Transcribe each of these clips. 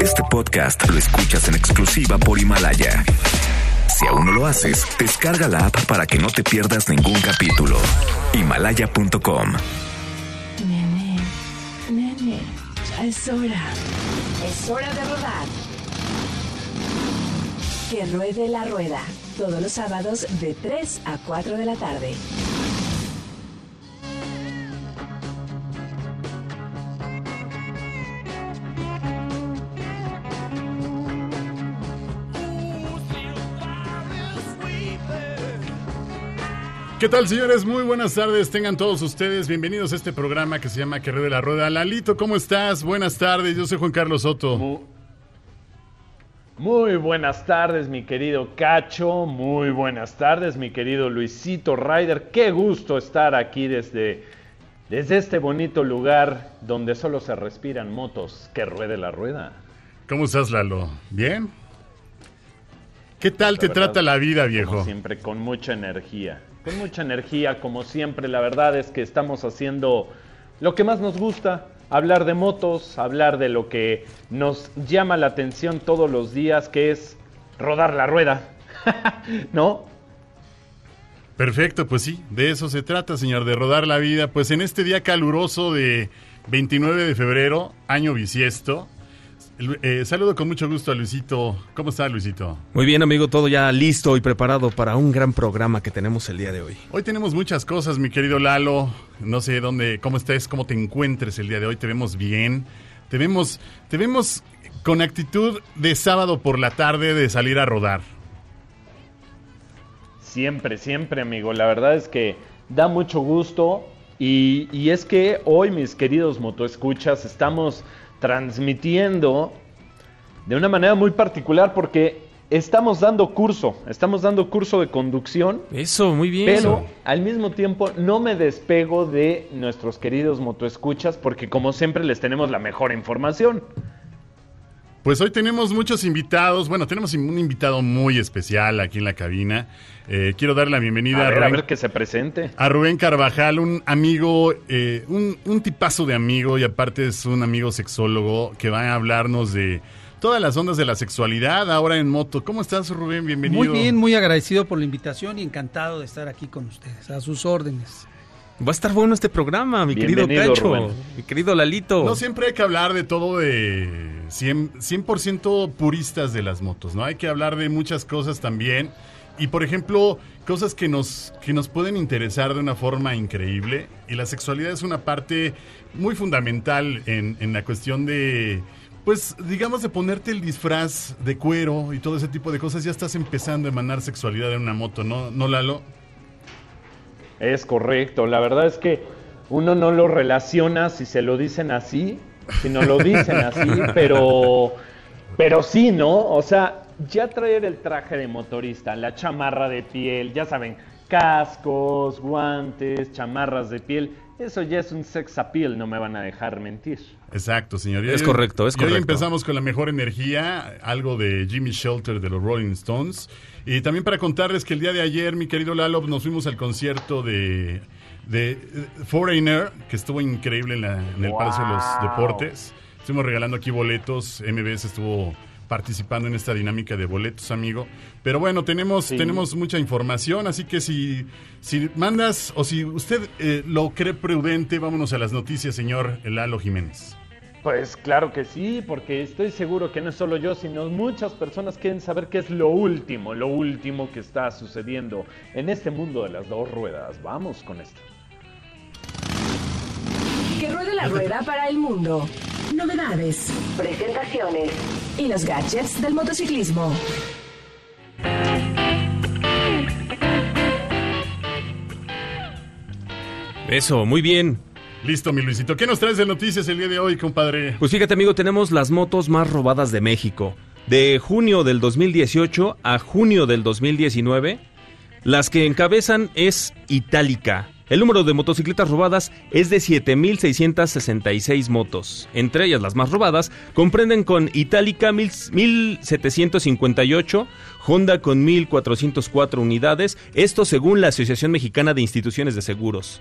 Este podcast lo escuchas en exclusiva por Himalaya. Si aún no lo haces, descarga la app para que no te pierdas ningún capítulo. Himalaya.com. Nene, nene, ya es hora. Es hora de rodar. Que ruede la rueda. Todos los sábados de 3 a 4 de la tarde. ¿Qué tal, señores? Muy buenas tardes. Tengan todos ustedes bienvenidos a este programa que se llama Que de la Rueda. Lalito, ¿cómo estás? Buenas tardes. Yo soy Juan Carlos Soto. Muy, muy buenas tardes, mi querido Cacho. Muy buenas tardes, mi querido Luisito Ryder. Qué gusto estar aquí desde, desde este bonito lugar donde solo se respiran motos. Que ruede la rueda. ¿Cómo estás, Lalo? ¿Bien? ¿Qué tal te verdad, trata la vida, Como viejo? siempre, con mucha energía. Con mucha energía, como siempre. La verdad es que estamos haciendo lo que más nos gusta. Hablar de motos, hablar de lo que nos llama la atención todos los días, que es rodar la rueda. ¿No? Perfecto, pues sí, de eso se trata, señor, de rodar la vida. Pues en este día caluroso de 29 de febrero, año bisiesto, eh, saludo con mucho gusto a Luisito. ¿Cómo está, Luisito? Muy bien, amigo, todo ya listo y preparado para un gran programa que tenemos el día de hoy. Hoy tenemos muchas cosas, mi querido Lalo. No sé dónde, cómo estés, cómo te encuentres el día de hoy. Te vemos bien. Te vemos, te vemos con actitud de sábado por la tarde de salir a rodar. Siempre, siempre, amigo. La verdad es que da mucho gusto. Y, y es que hoy, mis queridos motoescuchas, estamos transmitiendo de una manera muy particular porque estamos dando curso. Estamos dando curso de conducción. Eso, muy bien. Pero al mismo tiempo no me despego de nuestros queridos motoescuchas porque como siempre les tenemos la mejor información. Pues hoy tenemos muchos invitados. Bueno, tenemos un invitado muy especial aquí en la cabina. Eh, quiero darle la bienvenida A ver, a Rubén, ver que se presente. a Rubén Carvajal, un amigo, eh, un, un tipazo de amigo y aparte es un amigo sexólogo que va a hablarnos de todas las ondas de la sexualidad ahora en moto. ¿Cómo estás, Rubén? Bienvenido. Muy bien, muy agradecido por la invitación y encantado de estar aquí con ustedes, a sus órdenes. Va a estar bueno este programa, mi querido Bienvenido, Cacho, Rubén. mi querido Lalito. No siempre hay que hablar de todo de 100%, 100% puristas de las motos, ¿no? Hay que hablar de muchas cosas también. Y por ejemplo, cosas que nos, que nos pueden interesar de una forma increíble. Y la sexualidad es una parte muy fundamental en, en la cuestión de, pues digamos, de ponerte el disfraz de cuero y todo ese tipo de cosas. Ya estás empezando a emanar sexualidad en una moto, ¿no, ¿No Lalo? Es correcto, la verdad es que uno no lo relaciona si se lo dicen así, si no lo dicen así, pero, pero sí, ¿no? O sea, ya traer el traje de motorista, la chamarra de piel, ya saben, cascos, guantes, chamarras de piel, eso ya es un sex appeal, no me van a dejar mentir. Exacto, señor. Y Es correcto, es y hoy correcto. empezamos con la mejor energía, algo de Jimmy Shelter de los Rolling Stones. Y también para contarles que el día de ayer, mi querido Lalo, nos fuimos al concierto de, de eh, Foreigner, que estuvo increíble en, la- en el Palacio de los Wow. Deportes. Estuvimos regalando aquí boletos. MBS estuvo participando en esta dinámica de boletos, amigo. Pero bueno, tenemos, Sí. tenemos mucha información, así que si, si mandas o si usted eh, lo cree prudente, vámonos a las noticias, señor Lalo Jiménez. Pues claro que sí, porque estoy seguro que no es solo yo, sino muchas personas quieren saber qué es lo último, lo último que está sucediendo en este mundo de las dos ruedas. Vamos con esto. Que ruede la rueda para el mundo. Novedades, presentaciones y los gadgets del motociclismo. Eso, muy bien. Listo, mi Luisito. ¿Qué nos traes de noticias el día de hoy, compadre? Pues fíjate, amigo, tenemos las motos más robadas de México. De junio del 2018 a junio del 2019, las que encabezan es Itálica. El número de motocicletas robadas es de 7.666 motos. Entre ellas, las más robadas comprenden con Itálica 1.758, Honda con 1.404 unidades, esto según la Asociación Mexicana de Instituciones de Seguros.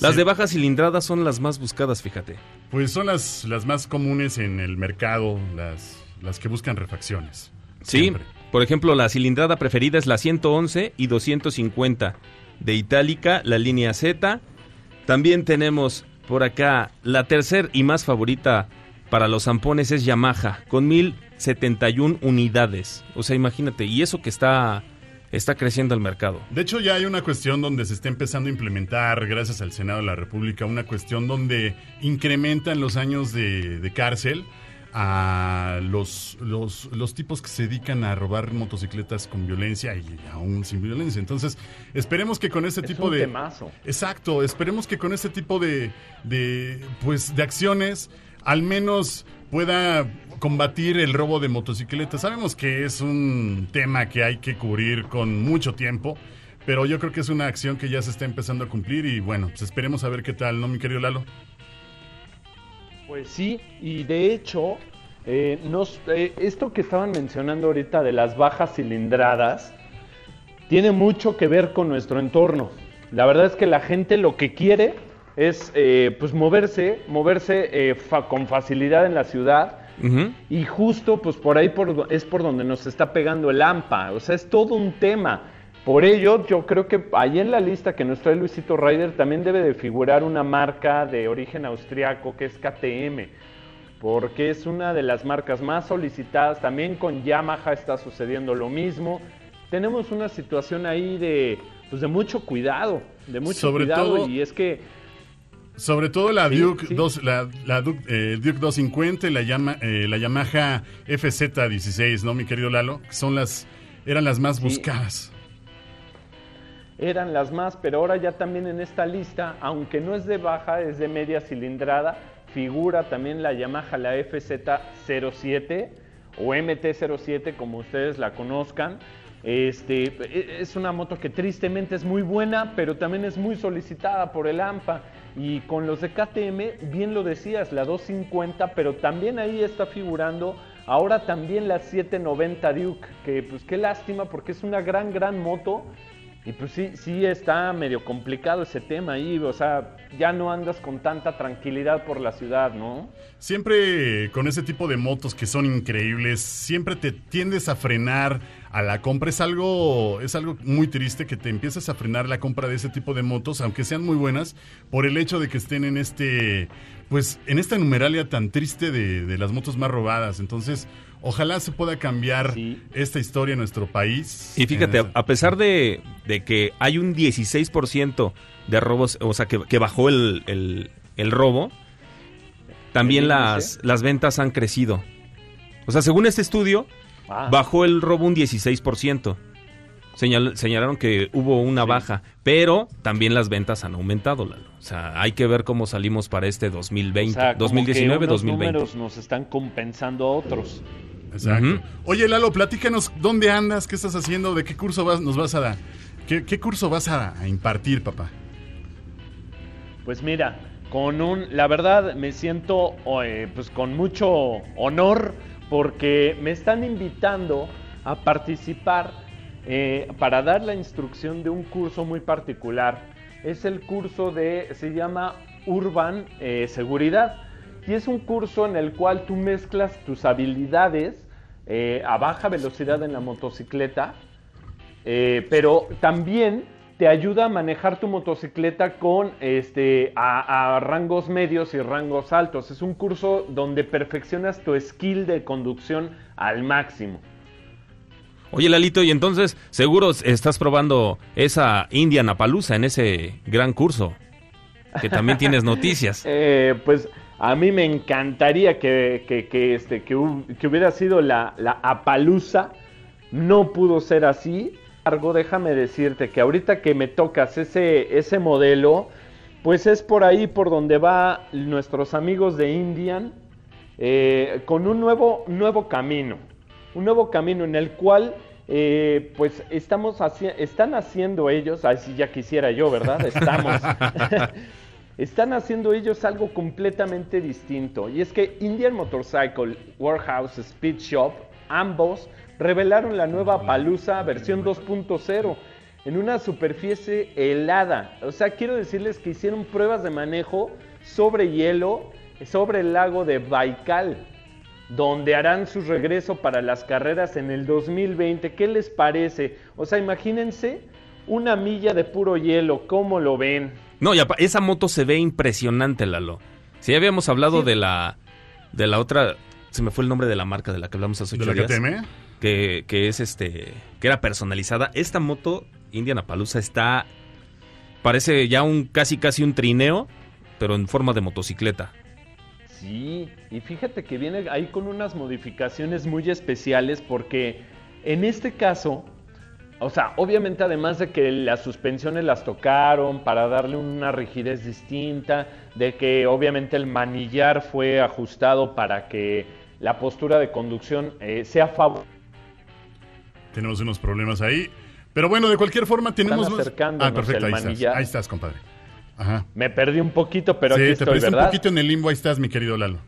Las Sí. de baja cilindrada son las más buscadas, fíjate. Pues son las, las más comunes en el mercado, las, las que buscan refacciones. Sí, Siempre. por ejemplo, la cilindrada preferida es la 111 y 250. De Itálica, la línea Z. También tenemos por acá la tercer y más favorita para los zampones es Yamaha, con 1071 unidades. O sea, imagínate, y eso que está, está creciendo el mercado. De hecho, ya hay una cuestión donde se está empezando a implementar, gracias al Senado de la República, una cuestión donde incrementan los años de, de cárcel a los, los, los tipos que se dedican a robar motocicletas con violencia y aún sin violencia. Entonces, esperemos que con este Es tipo un de... temazo. Exacto, esperemos que con este tipo de, de, pues, de acciones al menos pueda combatir el robo de motocicletas. Sabemos que es un tema que hay que cubrir con mucho tiempo, pero yo creo que es una acción que ya se está empezando a cumplir y bueno, pues esperemos a ver qué tal, ¿no, mi querido Lalo? Pues sí, y de hecho, eh, nos- eh, esto que estaban mencionando ahorita de las bajas cilindradas, tiene mucho que ver con nuestro entorno. La verdad es que la gente lo que quiere es eh, pues moverse, moverse eh, fa- con facilidad en la ciudad. Y justo, pues por ahí por es por donde nos está pegando el AMPA. O sea, es todo un tema. Por ello, yo creo que ahí en la lista que nos trae Luisito Ryder también debe de figurar una marca de origen austriaco que es KTM. Porque es una de las marcas más solicitadas. También con Yamaha está sucediendo lo mismo. Tenemos una situación ahí de, pues de mucho cuidado. De mucho Sobre cuidado. todo- Y es que Sobre todo la Sí, Duke, sí. 2, la, la Duke, eh, Duke 250 y la, Yama- eh, la Yamaha FZ16, ¿no, mi querido Lalo? Que Son las, eran las más Sí. buscadas. eran las más, pero ahora ya también en esta lista, aunque no es de baja, es de media cilindrada, figura también la Yamaha, la FZ07 o MT07, como ustedes la conozcan. Este, e- es una moto que tristemente es muy buena, pero también es muy solicitada por el AMPA. Y con los de KTM, bien lo decías, la 250, pero también ahí está figurando ahora también la 790 Duke, que pues qué lástima porque es una gran, gran moto. Y pues sí, sí está medio complicado ese tema ahí, o sea, ya no andas con tanta tranquilidad por la ciudad, ¿no? Siempre con ese tipo de motos que son increíbles, siempre te tiendes a frenar a la compra. Es algo, es algo muy triste que te empiezas a frenar la compra de ese tipo de motos, aunque sean muy buenas, por el hecho de que estén en este, pues, en esta numeralia tan triste de, de las motos más robadas. Entonces, ojalá se pueda cambiar Sí. esta historia en nuestro país. Y fíjate, a- pesar de, de que hay un 16% de robos, o sea, que, que bajó el, el- el robo, también ¿El las, las ventas han crecido. O sea, según este estudio, Ah, bajó el robo un 16%. Señal- señalaron que hubo una Sí. baja, pero también las ventas han aumentado, Lalo. O sea, hay que ver cómo salimos para este 2020, o sea, como que 2019, unos 2020. números nos están compensando a otros. Exacto. Oye, Lalo, platícanos dónde andas, qué estás haciendo, de qué curso vas, nos vas a dar. ¿Qué, qué curso vas a, a impartir, papá? Pues mira, con un, la verdad me siento eh, pues con mucho honor porque me están invitando a participar eh, para dar la instrucción de un curso muy particular. Es el curso de, se llama Urban eh, Seguridad y es un curso en el cual tú mezclas tus habilidades eh, a baja velocidad en la motocicleta pero también te ayuda a manejar tu motocicleta con este a, a rangos medios y rangos altos. Es un curso donde perfeccionas tu skill de conducción al máximo. Oye, Lalito, y entonces seguro estás probando esa Indian Appaloosa en ese gran curso, que también tienes noticias. Eh, pues a mí me encantaría que, que- que, este, que hubiera sido la, la Apalusa. No pudo ser así. Argo, déjame decirte que ahorita que me tocas ese, ese modelo, pues es por ahí por donde va nuestros amigos de Indian eh, con un nuevo, nuevo camino. Un nuevo camino en el cual eh, pues estamos están haciendo ellos, así ya quisiera yo, ¿verdad? Estamos. Están haciendo ellos algo completamente distinto. Y es que Indian Motorcycle Warehouse Speed Shop, ambos, revelaron la nueva Palusa versión 2.0, en una superficie helada. O sea, quiero decirles que hicieron pruebas de manejo sobre hielo, sobre el lago de Baikal, donde harán su regreso para las carreras en el 2020. ¿Qué les parece? O sea, imagínense una milla de puro hielo, ¿cómo lo ven? No, ya esa moto se ve impresionante, Lalo. Si ya habíamos hablado Sí. de la de la otra, se me fue el nombre de la marca de la que hablamos hace ¿De ocho la días, KTM? que, que es este, que era personalizada. Esta moto Indianapalusa está, parece ya un casi casi un trineo, pero en forma de motocicleta. Sí, y fíjate que viene ahí con unas modificaciones muy especiales porque en este caso, o sea, obviamente además de que las suspensiones las tocaron para darle una rigidez distinta, de que obviamente el manillar fue ajustado para que la postura de conducción eh, sea favorable. Tenemos unos problemas ahí. Pero bueno, de cualquier forma tenemos... Están más- Ah, perfecto, estás. Ahí estás, compadre. Ajá. Me perdí un poquito, pero sí, aquí te estoy, un poquito en el limbo, ahí estás, mi querido Lalo.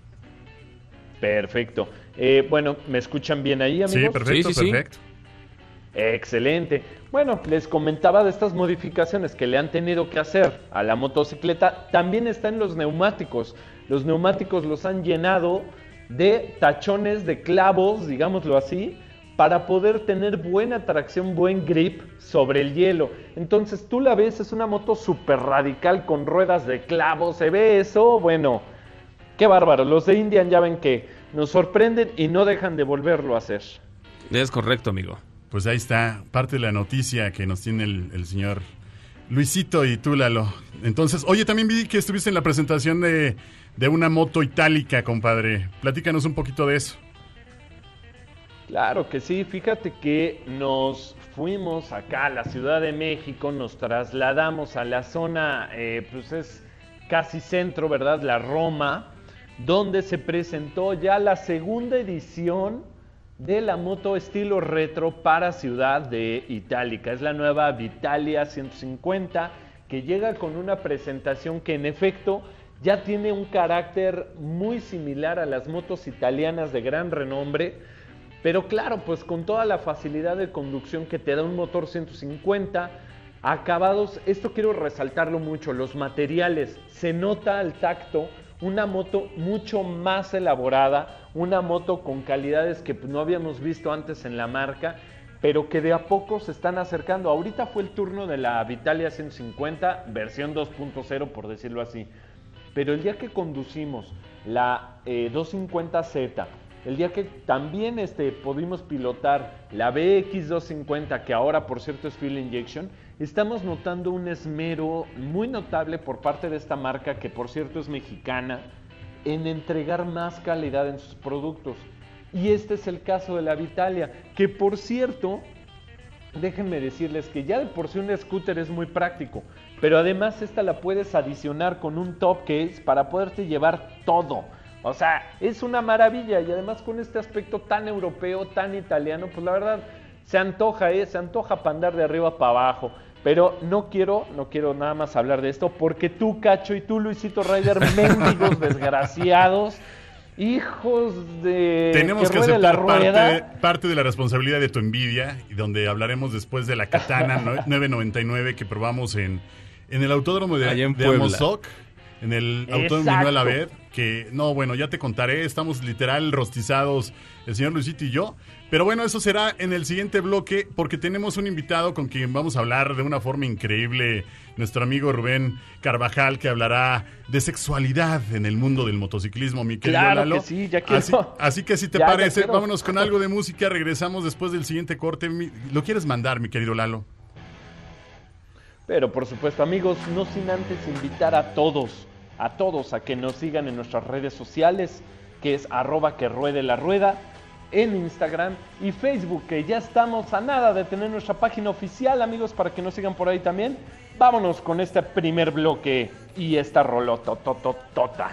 Perfecto. Eh, bueno, ¿me escuchan bien ahí, amigos? Sí, perfecto, Sí, sí, sí. perfecto. Excelente. Bueno, les comentaba de estas modificaciones que le han tenido que hacer a la motocicleta. También están los neumáticos. Los neumáticos los han llenado de tachones de clavos, digámoslo así, para poder tener buena tracción, buen grip sobre el hielo. Entonces tú la ves, es una moto súper radical con ruedas de clavos. Se ve eso, bueno, qué bárbaro. Los de Indian ya ven que nos sorprenden y no dejan de volverlo a hacer. Es correcto, amigo. Pues ahí está, parte de la noticia que nos tiene el, el señor Luisito y tú, Lalo. Entonces, oye, también vi que estuviste en la presentación de, de una moto itálica, compadre. Platícanos un poquito de eso. Claro que sí, fíjate que nos fuimos acá a la Ciudad de México, nos trasladamos a la zona, eh, pues es casi centro, ¿verdad? La Roma, donde se presentó ya la segunda edición de la moto estilo retro para Ciudad de Itálica. Es la nueva Vitalia 150 que llega con una presentación que en efecto ya tiene un carácter muy similar a las motos italianas de gran renombre, pero claro, pues con toda la facilidad de conducción que te da un motor 150, acabados, esto quiero resaltarlo mucho, los materiales, se nota al tacto una moto mucho más elaborada, una moto con calidades que no habíamos visto antes en la marca, pero que de a poco se están acercando. Ahorita fue el turno de la Vitalia 150, versión 2.0 por decirlo así. Pero el día que conducimos la eh, 250Z, el día que también este, pudimos pilotar la BX250, que ahora por cierto es Fuel Injection, estamos notando un esmero muy notable por parte de esta marca, que por cierto es mexicana, en entregar más calidad en sus productos. Y este es el caso de la Vitalia, que por cierto, déjenme decirles que ya de por sí un scooter es muy práctico, pero además esta la puedes adicionar con un top case para poderte llevar todo. O sea, es una maravilla y además con este aspecto tan europeo, tan italiano, pues la verdad se antoja, ¿eh? se antoja para andar de arriba para abajo. Pero no quiero, no quiero nada más hablar de esto porque tú, Cacho, y tú, Luisito Ryder, mendigos desgraciados, hijos de... Tenemos que, la aceptar parte, rueda. parte de la responsabilidad de tu envidia, y donde hablaremos después de la Katana ¿no? 999 que probamos en, en el autódromo de, Allá en de. Amozoc, en el autódromo Exacto. Manuel Abed, que no, bueno, ya te contaré, estamos literal rostizados el señor Luisito y yo. Pero bueno, eso será en el siguiente bloque porque tenemos un invitado con quien vamos a hablar de una forma increíble, nuestro amigo Rubén Carvajal, que hablará de sexualidad en el mundo del motociclismo, mi querido Claro Lalo. que sí, ya quiero. Así, así que si te Ya, parece, vámonos con algo de música, regresamos después del siguiente corte. ¿Lo quieres mandar, mi querido Lalo? Pero por supuesto, amigos, no sin antes invitar a todos, a todos a que nos sigan en nuestras redes sociales, que es arroba que ruede la rueda, en Instagram y Facebook, que ya estamos a nada de tener nuestra página oficial, amigos, para que nos sigan por ahí también. Vámonos con este primer bloque y esta rolotototota.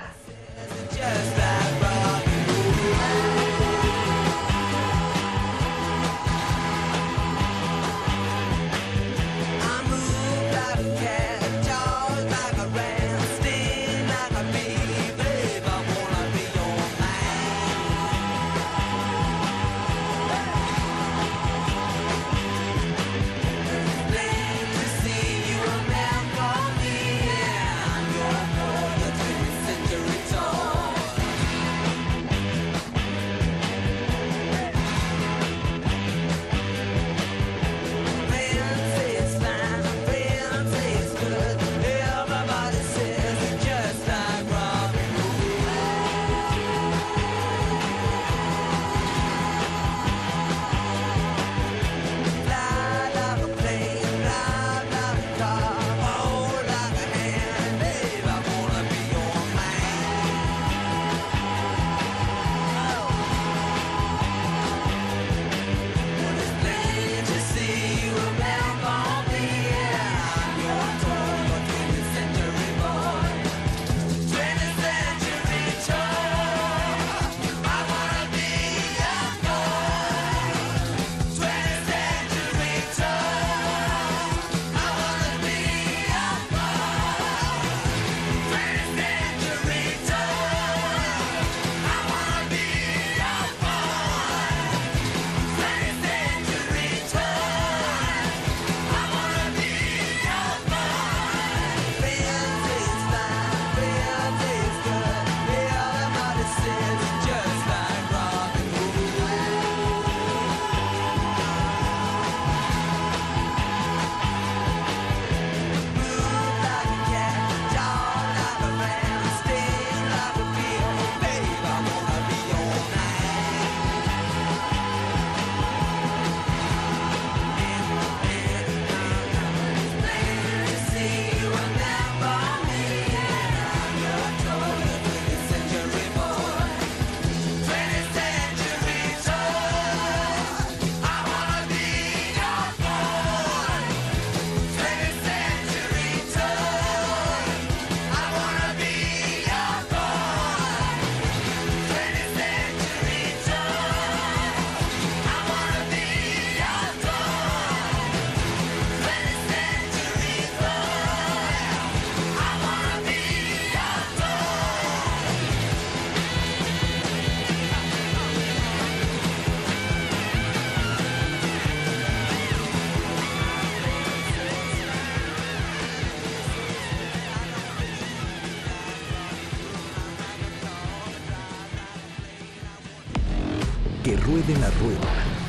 La rueda.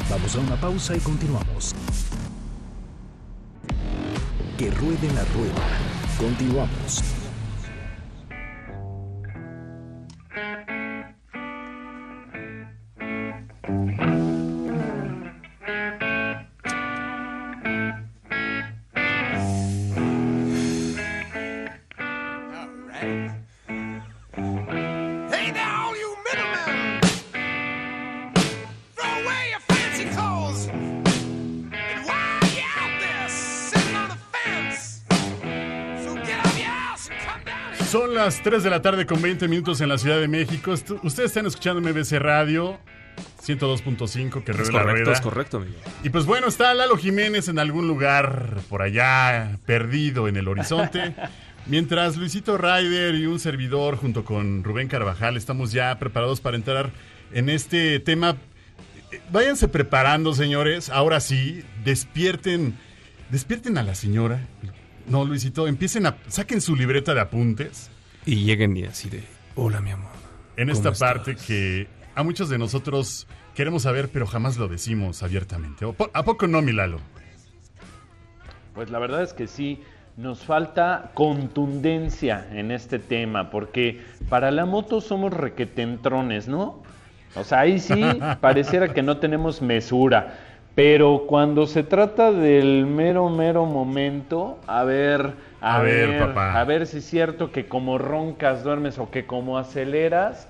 Vamos a una pausa y continuamos. Que ruede la rueda. Continuamos. Las 3 de la tarde con 20 minutos en la Ciudad de México. Ustedes están escuchando MBC Radio 102.5 que revela la correcto, es correcto, amigo. Y pues bueno, está Lalo Jiménez en algún lugar por allá, perdido en el horizonte. Mientras Luisito Ryder y un servidor junto con Rubén Carvajal estamos ya preparados para entrar en este tema. Váyanse preparando, señores. Ahora sí, despierten, despierten a la señora. No, Luisito, empiecen a saquen su libreta de apuntes Y lleguen y así de, hola, mi amor. en ¿Cómo esta estás? parte que a muchos de nosotros queremos saber, pero jamás lo decimos abiertamente. ¿O po- ¿A poco no, mi Lalo? Pues la verdad es que sí, nos falta contundencia en este tema, porque para la moto somos requetentrones, ¿no? O sea, ahí sí pareciera que no tenemos mesura, pero cuando se trata del mero, mero momento, a ver, a, A ver, ver, papá. a ver si es cierto que como roncas duermes o que como aceleras,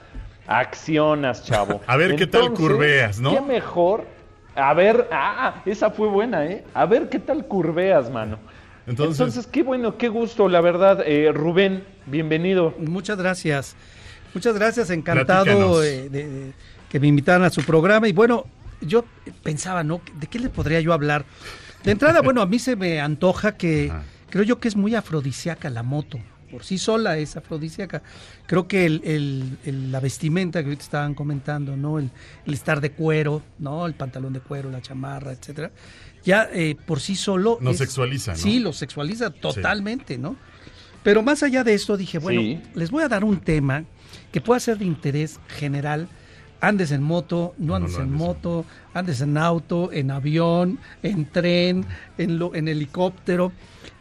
accionas, chavo. A ver qué tal curveas, ¿no? ¿Qué mejor? A ver, ah, esa fue buena, ¿eh? A ver qué tal curveas, mano. Entonces- Entonces, qué bueno, qué gusto, la verdad. Eh, Rubén, bienvenido. Muchas gracias. Muchas gracias, encantado eh, de, de que me invitaran a su programa. Y bueno, yo pensaba, ¿no? ¿De qué le podría yo hablar? De entrada, bueno, a mí se me antoja que. Creo yo que es muy afrodisíaca la moto. Por sí sola es afrodisíaca. Creo que el, el- el- la vestimenta que ahorita estaban comentando, ¿no? El, el estar de cuero, ¿no? El pantalón de cuero, la chamarra, etcétera. Ya eh, por sí solo. Nos es- sexualiza, ¿no? Sí, lo sexualiza totalmente, ¿no? Pero más allá de esto dije, bueno, Sí. les voy a dar un tema que pueda ser de interés general. Andes en moto, no No, andes no en andes en- moto, andes en auto, en avión, en tren, en, lo- en helicóptero.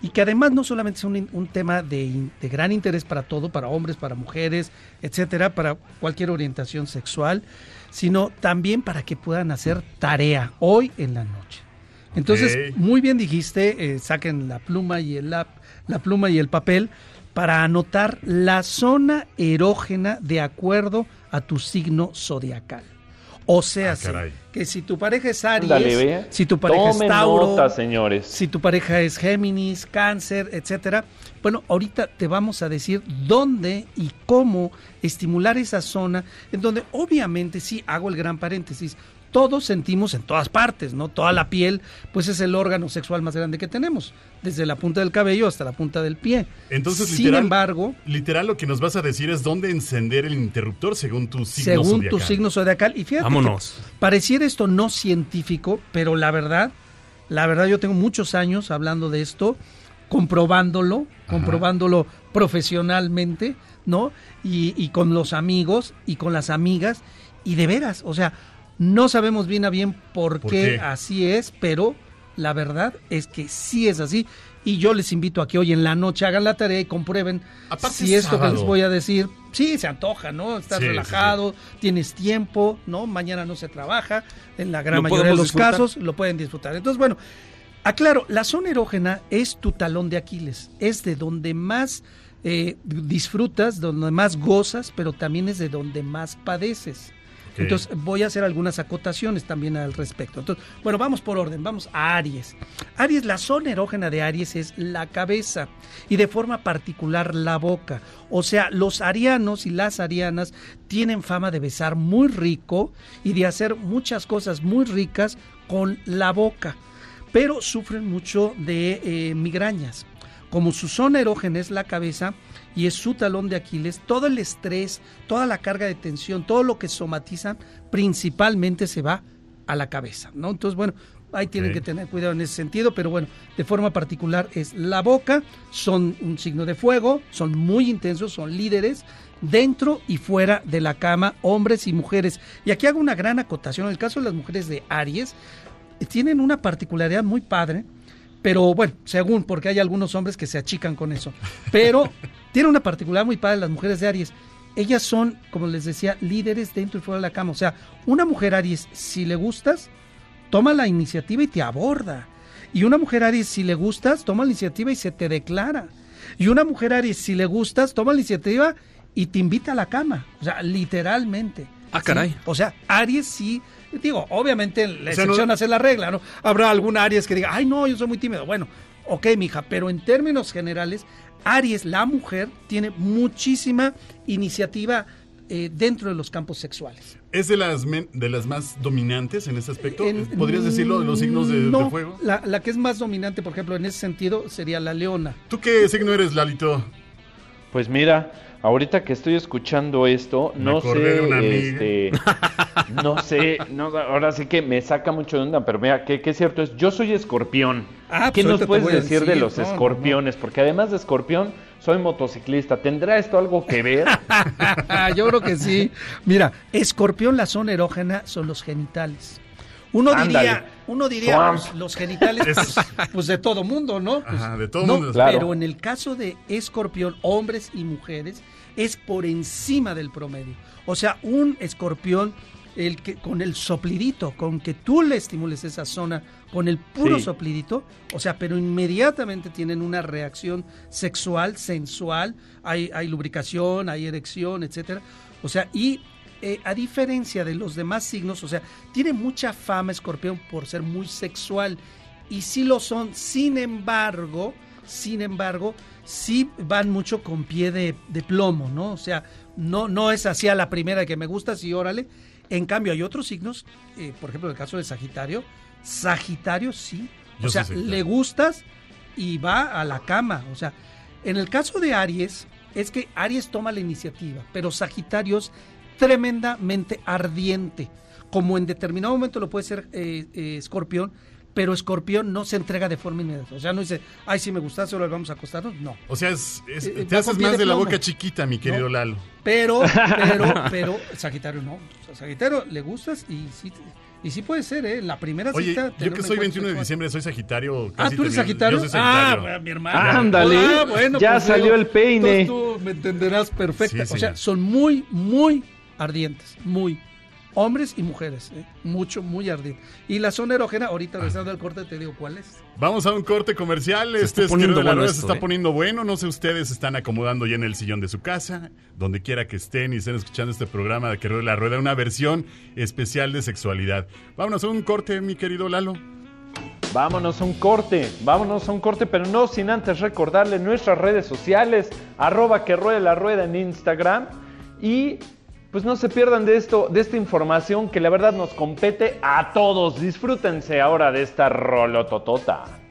Y que además no solamente es un, un tema de, de gran interés para todo, para hombres, para mujeres, etcétera, para cualquier orientación sexual, sino también para que puedan hacer tarea hoy en la noche. Entonces, muy bien dijiste, eh, saquen la pluma y el la pluma y el papel para anotar la zona erógena de acuerdo a tu signo zodiacal. O sea, Ah, que si tu pareja es Aries, si tu pareja Tomen es Tauro, nota, señores. si tu pareja es Géminis, Cáncer, etcétera. Bueno, ahorita te vamos a decir dónde y cómo estimular esa zona, en donde obviamente sí hago el gran paréntesis. Todos sentimos en todas partes, ¿no? Toda la piel, pues es el órgano sexual más grande que tenemos, desde la punta del cabello hasta la punta del pie. Entonces, sin literal, embargo, literal lo que nos vas a decir es dónde encender el interruptor según tu signo según zodiacal. tu signo zodiacal. Y fíjate, Vámonos. pareciera esto no científico, pero la verdad, la verdad yo tengo muchos años hablando de esto, comprobándolo, comprobándolo profesionalmente, ¿no? Y, y con los amigos y con las amigas, y de veras, o sea, no sabemos bien a bien por, ¿Por qué, qué? así es, pero la verdad es que sí es así. Y yo les invito a que hoy en la noche hagan la tarea y comprueben Aparte si es esto que les voy a decir, sí, se antoja, ¿no? Estás Sí, sí, relajado, tienes tiempo, ¿no? Mañana no se trabaja, en la gran mayoría de los disfrutar. casos lo pueden disfrutar. Entonces, bueno, aclaro, la zona erógena es tu talón de Aquiles, es de donde más eh, disfrutas, donde más gozas, pero también es de donde más padeces. Entonces voy a hacer algunas acotaciones también al respecto. Entonces, bueno, vamos por orden, vamos a Aries. Aries, la zona erógena de Aries es la cabeza y de forma particular la boca. O sea, los arianos y las arianas tienen fama de besar muy rico y de hacer muchas cosas muy ricas con la boca, pero sufren mucho de eh, migrañas. Como su zona erógena es la cabeza y es su talón de Aquiles, todo el estrés, toda la carga de tensión, todo lo que somatizan, principalmente se va a la cabeza, ¿no? Entonces, bueno, Ahí tienen que tener cuidado en ese sentido, pero bueno, de forma particular es la boca, son un signo de fuego, son muy intensos, son líderes dentro y fuera de la cama, hombres y mujeres. Y aquí hago una gran acotación, en el caso de las mujeres de Aries, tienen una particularidad muy padre, pero bueno, según, porque hay algunos hombres que se achican con eso, pero tiene una particularidad muy padre las mujeres de Aries. Ellas son, como les decía, líderes dentro y fuera de la cama. O sea, una mujer Aries, si le gustas, toma la iniciativa y te aborda. Y una mujer Aries, si le gustas, toma la iniciativa y se te declara. Y una mujer Aries, si le gustas, toma la iniciativa y te invita a la cama. O sea, literalmente. Ah, Sí, caray. O sea, Aries sí. Digo, obviamente la O sea, no- excepción hace la regla, ¿no? Habrá algún Aries que diga, ay, no, yo soy muy tímido. Bueno, ok, mija, pero en términos generales, Aries, la mujer, tiene muchísima iniciativa eh, dentro de los campos sexuales. ¿Es de las, men- de las más dominantes en ese aspecto? En- ¿Podrías decirlo de los signos de, fuego? La, la que es más dominante, por ejemplo, en ese sentido, sería la leona. ¿Tú qué signo eres, Lalito? Pues mira, ahorita que estoy escuchando esto, Me no sé, este, no sé, no, ahora sí que me saca mucho de onda, pero mira, que, que es cierto es, yo soy escorpión. Ah, ¿Qué pues nos puedes decir de los no, no, no. escorpiones? Porque además de escorpión, soy motociclista. ¿Tendrá esto algo que ver? Yo creo que sí. Mira, escorpión, la zona erógena son los genitales. Uno Ándale. diría, uno diría pues, los genitales, pues, pues, de todo mundo, ¿no? Pues, Ajá, de todo no, mundo. Claro. Pero en el caso de escorpión, hombres y mujeres, es por encima del promedio. O sea, un escorpión, el que, con el soplidito, con que tú le estimules esa zona, con el puro Sí. soplidito, o sea, pero inmediatamente tienen una reacción sexual, sensual, hay, hay lubricación, hay erección, etcétera. O sea, y eh, a diferencia de los demás signos, o sea, tiene mucha fama escorpión por ser muy sexual. Y sí lo son, sin embargo, sin embargo, sí van mucho con pie de, de plomo, ¿no? O sea, no, no es así a la primera que me gusta, sí, órale. En cambio, hay otros signos, eh, por ejemplo, el caso de Sagitario. Sagitario sí. Yo o sea, le gustas y va a la cama. O sea, en el caso de Aries, es que Aries toma la iniciativa, pero Sagitario es tremendamente ardiente. Como en determinado momento lo puede ser eh, eh, Escorpión, pero Escorpión no se entrega de forma inmediata. O sea, no dice, ay, si me gusta, solo vamos a acostarnos. No. O sea, es- es- Eh, te haces más de de la boca chiquita, mi querido No. Lalo. Pero, pero, pero, Sagitario no. O sea, Sagitario le gustas y sí, y sí puede ser, ¿eh? La primera Oye, cita. yo que soy encuentro 21 de diciembre, soy Sagitario. Ah, ¿tú eres Sagitario? Yo soy Sagitario. Ah, mi hermano. Ándale. Ah, bueno, Ya pues, salió digo, el peine. Tú, tú me entenderás perfecto. Sí, o sea, son muy, muy ardientes. Muy. Hombres y mujeres. ¿eh? Mucho, muy ardientes. Y la zona erógena, ahorita regresando al corte, te digo cuál es. Vamos a un corte comercial. Se este es de la bueno Rueda, se está ¿eh? poniendo bueno. No sé, ustedes están acomodando ya en el sillón de su casa, donde quiera que estén y estén escuchando este programa de Querido de la Rueda, una versión especial de sexualidad. Vámonos a un corte, mi querido Lalo. Vámonos a un corte, vámonos a un corte, pero no sin antes recordarle nuestras redes sociales, arroba que ruede la rueda en Instagram y pues no se pierdan de esto, de esta información que la verdad nos compete a todos. Disfrútense ahora de esta rolototota.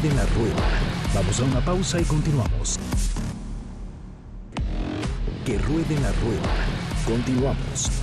Ruede la rueda. Vamos a una pausa y continuamos. Que ruede la rueda. Continuamos.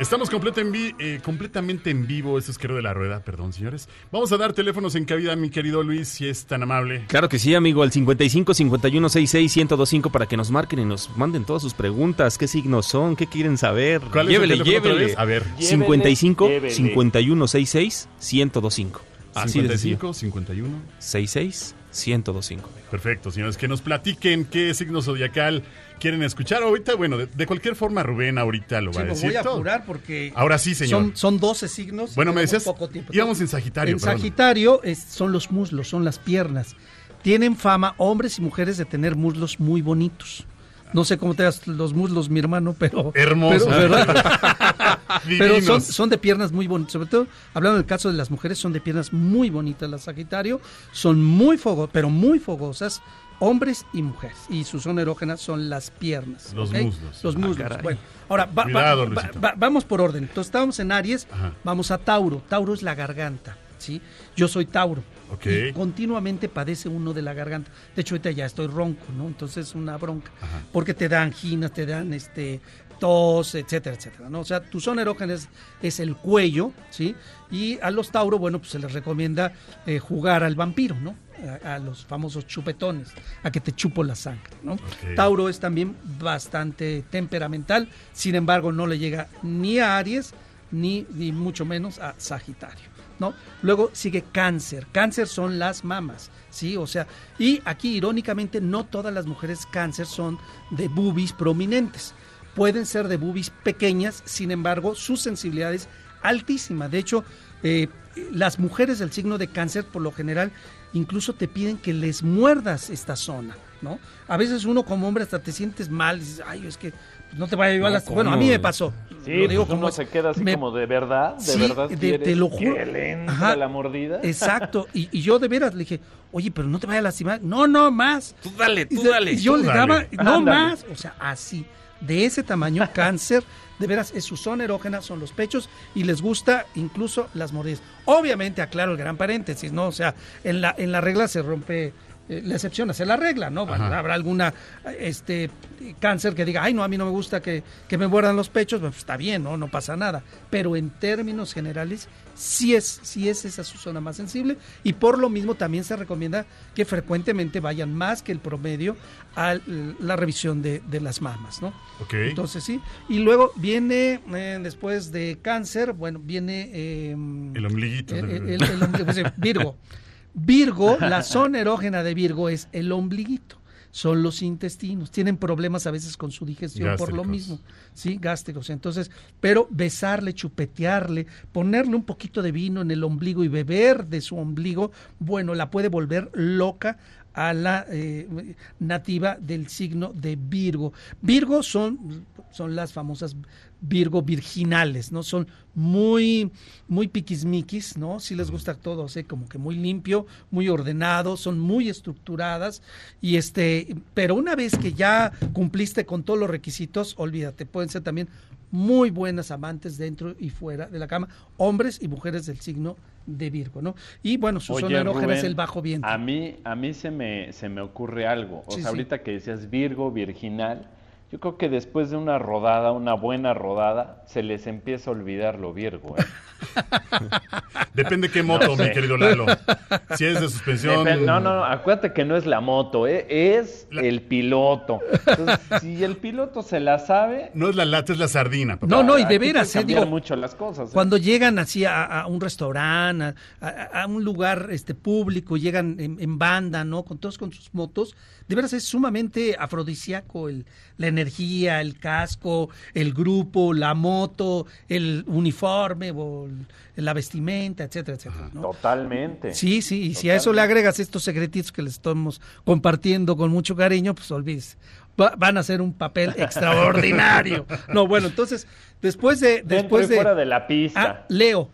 Estamos completa en vi- eh, completamente en vivo, eso es Quiero de la Rueda, perdón señores. Vamos a dar teléfonos en cabida, mi querido Luis, si es tan amable. Claro que sí, amigo, al 55 51 66 1025 para que nos marquen y nos manden todas sus preguntas. ¿Qué signos son? ¿Qué quieren saber? ¿Cuál es el llévele, teléfono otra llévele. vez? A ver. 55 Llévele. 51 66 1025. Así de sencillo. 55, 51. 66 1025. Perfecto, señores, que nos platiquen qué signo zodiacal quieren escuchar. Ahorita, bueno, de, de cualquier forma, Rubén ahorita lo va Sí, a decir voy a todo. apurar porque Ahora sí, señor. son, son 12 signos. Bueno, me decías, poco tiempo. íbamos en Sagitario, En perdón. Sagitario es- son los muslos, son las piernas. Tienen fama hombres y mujeres de tener muslos muy bonitos. No sé cómo te das los muslos, mi hermano, pero... Hermosos. pero- ¿verdad? Pero son, son de piernas muy bonitas, sobre todo hablando del caso de las mujeres, son de piernas muy bonitas las Sagitario, son muy fogosas, pero muy fogosas, hombres y mujeres, y su zona erógena son las piernas. Los muslos. Los Ah, muslos. bueno, ahora va- va- Cuidado, va- Luisito. va- vamos por orden. Entonces estábamos en Aries, Ajá. vamos a Tauro. Tauro es la garganta, ¿sí? Yo soy Tauro. Y continuamente padece uno de la garganta. De hecho, ahorita ya estoy ronco, ¿no? Entonces es una bronca. Ajá. Porque te dan anginas, te dan este tos, etcétera, etcétera, ¿no? O sea, tu zona erógena es, es el cuello, ¿sí? Y a los Tauro, bueno, pues se les recomienda eh, jugar al vampiro, ¿no? A, a los famosos chupetones, a que te chupo la sangre, ¿no? Tauro es también bastante temperamental, sin embargo, no le llega ni a Aries, ni, ni mucho menos a Sagitario. ¿No? Luego sigue cáncer. Cáncer son las mamas, ¿sí? O sea, y aquí irónicamente no todas las mujeres cáncer son de boobies prominentes. Pueden ser de boobies pequeñas, sin embargo, su sensibilidad es altísima. De hecho, eh, las mujeres del signo de cáncer, por lo general, incluso te piden que les muerdas esta zona, ¿no? A veces uno como hombre hasta te sientes mal, dices, ay, es que no te vaya a llevar No, las... Bueno, a mí me pasó. Sí, Lo digo pues uno es- se queda así me- como de verdad, de Sí, verdad de- te lo juro. que le entre Ajá. la mordida. Exacto. Y, y yo de veras le dije, oye, pero no te vaya a lastimar. No, no, más. Tú dale, tú dale. y yo tú le dale. daba, no Ándale. más. O sea, así. De ese tamaño, cáncer, de veras, es su zona erógena, son los pechos y les gusta incluso las mordidas. Obviamente, aclaro el gran paréntesis, ¿no? O sea, en la, en la regla se rompe. Eh, La excepción hace la regla, ¿no? Bueno, habrá alguna este cáncer que diga, ay, no, a mí no me gusta que, que me muerdan los pechos, pues está bien, ¿no? No pasa nada. Pero en términos generales, sí es, sí es esa su zona más sensible y por lo mismo también se recomienda que frecuentemente vayan más que el promedio a la revisión de, de las mamas, ¿no? Ok. Entonces sí. Y luego viene, eh, después de cáncer, bueno, viene... eh, El ombliguito. el, el- el- el pues, eh, Virgo. Virgo, la zona erógena de Virgo es el ombliguito. Son los intestinos. Tienen problemas a veces con su digestión por lo mismo. Sí, gástricos. Entonces, pero besarle, chupetearle, ponerle un poquito de vino en el ombligo y beber de su ombligo, bueno, la puede volver loca a la eh, nativa del signo de Virgo. Virgo son, son las famosas Virgo virginales, ¿no? Son muy, muy piquismiquis, ¿no? Si les gusta todo, así como que muy limpio, muy ordenado, son muy estructuradas y este, pero una vez que ya cumpliste con todos los requisitos, olvídate, pueden ser también muy buenas amantes dentro y fuera de la cama, hombres y mujeres del signo de Virgo, ¿no? Y bueno, su Oye, zona erógena es el bajo viento. A mí, a mí se me, se me ocurre algo. O Sí, sea, sí. ahorita que decías Virgo, virginal, yo creo que después de una rodada, una buena rodada, se les empieza a olvidar lo Virgo. ¿eh? Depende qué moto, mi querido Lalo. Si es de suspensión. Depen- No, no, no, acuérdate que no es la moto, ¿eh? es La- el piloto. Entonces, si el piloto se la sabe, No es la lata, es la sardina. papá. No, no, y de veras, eh, digo, mucho las cosas. ¿eh? Cuando llegan así a, a un restaurante, a, a- a un lugar este público, llegan en, en banda, ¿no? Con todos con sus motos, de veras es sumamente afrodisíaco el, la energía, el casco, el grupo, la moto, el uniforme, la vestimenta, etcétera, etcétera, ¿no? Totalmente. Sí, sí, y si a eso le agregas estos secretitos que les estamos compartiendo con mucho cariño, pues olvídese. Va- van a hacer un papel extraordinario. No, bueno, entonces, después de... Después de fuera de la Ah, pista. Leo.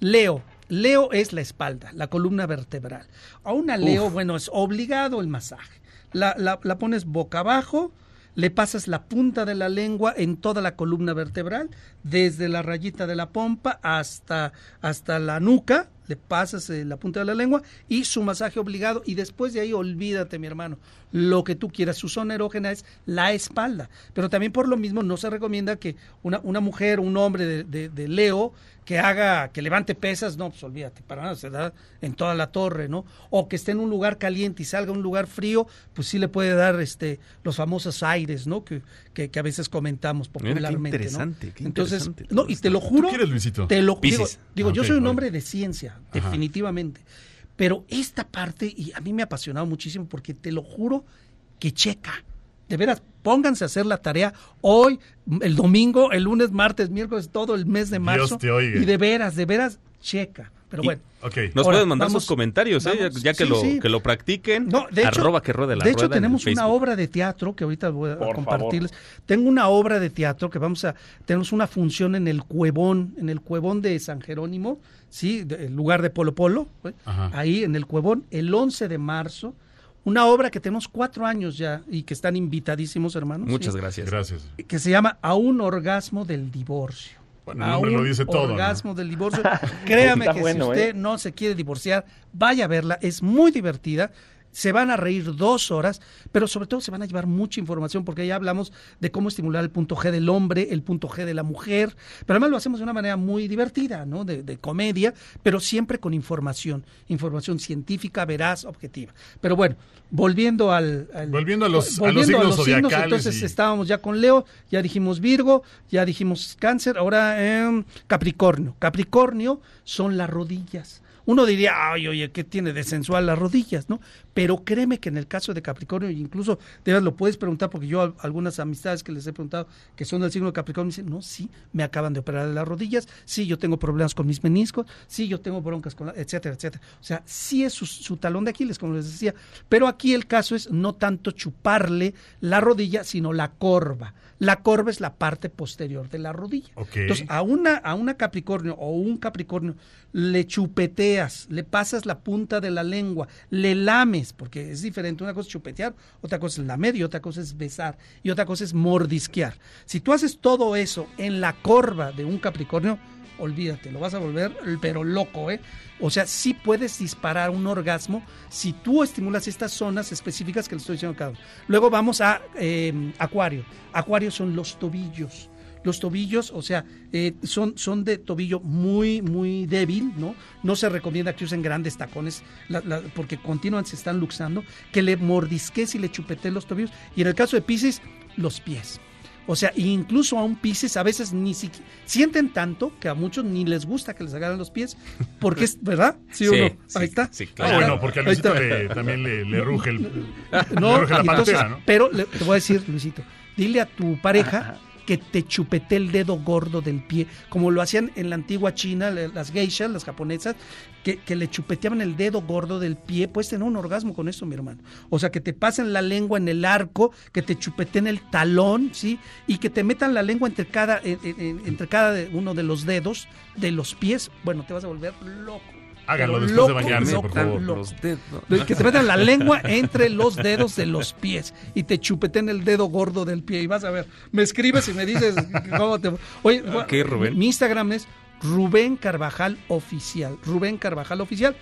Leo. Leo es la espalda, la columna vertebral. A una Leo, bueno, es obligado el masaje. La, la- la pones boca abajo, le pasas la punta de la lengua en toda la columna vertebral, desde la rayita de la pompa hasta, hasta la nuca, le pasas eh, la punta de la lengua y su masaje obligado. Y después de ahí olvídate mi hermano, lo que tú quieras, su zona erógena es la espalda, pero también por lo mismo no se recomienda que una, una mujer, un hombre de, de- de Leo que haga, que levante pesas, no, pues olvídate, para nada, se da en toda la torre, ¿no? O que esté en un lugar caliente y salga a un lugar frío, pues sí le puede dar este los famosos aires, ¿no? Que, que, que a veces comentamos qué popularmente, interesante, ¿no? qué Entonces, interesante no, todo y te lo juro, te lo digo, digo, yo Ok, soy un hombre de ciencia, definitivamente. Pero esta parte, y a mí me ha apasionado muchísimo porque te lo juro que checa. De veras, pónganse a hacer la tarea hoy, el domingo, el lunes, martes, miércoles, todo el mes de marzo. te oiga. Y de veras, de veras, checa. Pero Y- bueno. Nos Ahora, pueden mandar vamos- sus comentarios, ¿eh? ya, que, Sí, lo, sí. que lo practiquen. No, de hecho, arroba que ruede la de hecho rueda tenemos una obra de teatro que ahorita voy a Por compartirles. Tengo una obra de teatro que vamos a tenemos una función en el Cuevón, en el Cuevón de San Jerónimo, sí, de- el lugar de Polo Polo, ¿eh? Ahí en el Cuevón, el 11 de marzo. Una obra que tenemos cuatro años ya y que están invitadísimos, hermanos. Muchas sí, gracias. Gracias. Que se llama A un orgasmo del divorcio. Bueno, a lo dice todo, ¿no? orgasmo del divorcio. Créame que bueno, si usted ¿eh? no se quiere divorciar, vaya a verla, es muy divertida. Se van a reír dos horas, pero sobre todo se van a llevar mucha información porque ya hablamos de cómo estimular el punto G del hombre, el punto G de la mujer, pero además lo hacemos de una manera muy divertida, ¿no? De, de comedia, pero siempre con información, información científica, veraz, objetiva. Pero bueno, volviendo al... al- Volviendo a los- a volviendo los signos entonces y- estábamos ya con Leo, ya dijimos Virgo, ya dijimos Cáncer, ahora em, Capricornio. Capricornio son las rodillas. Uno diría, ay, oye, ¿qué tiene de sensual las rodillas? ¿no? Pero créeme que en el caso de Capricornio, incluso verdad, lo puedes preguntar, porque yo a algunas amistades que les he preguntado que son del signo de Capricornio, me dicen, no, sí, me acaban de operar de las rodillas, sí, yo tengo problemas con mis meniscos, sí, yo tengo broncas con la, etcétera, etcétera. O sea, sí es su, su talón de Aquiles, como les decía. Pero aquí el caso es no tanto chuparle la rodilla, sino la corva. La corva es la parte posterior de la rodilla. Entonces, a una, a una Capricornio o un Capricornio le chupeteas, le pasas la punta de la lengua, le lames, porque es diferente. Una cosa es chupetear, otra cosa es lamer y otra cosa es besar y otra cosa es mordisquear. Si tú haces todo eso en la corva de un Capricornio, olvídate, lo vas a volver pero loco, ¿eh? O sea, sí puedes disparar un orgasmo si tú estimulas estas zonas específicas que le estoy diciendo. Luego vamos a eh, Acuario. Acuario son los tobillos. Los tobillos, o sea, eh, son, son de tobillo muy, muy débil, ¿no? No se recomienda que usen grandes tacones la- la- porque continúan, se están luxando, que le mordisques y le chupetes los tobillos. Y en el caso de Pisces, los pies. O sea, incluso a un Pisces a veces ni siquiera sienten tanto que a muchos ni les gusta que les agarren los pies, porque es, ¿verdad? ¿Sí, o no? sí, Ahí está. sí, Ah, claro. bueno, porque a Luisito le- también le, le ruge el, No, le ruge la entonces, pantera, ¿no? pero le- te voy a decir, Luisito, dile a tu pareja que te chupete el dedo gordo del pie, como lo hacían en la antigua China, las geishas, las japonesas, que, que le chupeteaban el dedo gordo del pie, puedes tener un orgasmo con eso, mi hermano. O sea, que te pasen la lengua en el arco, que te chupeten el talón, ¿sí? Y que te metan la lengua entre cada, en- en- en- entre cada uno de los dedos de los pies. Bueno, te vas a volver loco. Háganlo después de bañarse, por favor. loco. Los dedos. Que te metan la lengua entre los dedos de los pies y te chupeten el dedo gordo del pie. Y vas a ver, me escribes y me dices cómo te. Oye, Rubén. mi Instagram es Rubén Carvajal Oficial. Rubén Carvajal Oficial.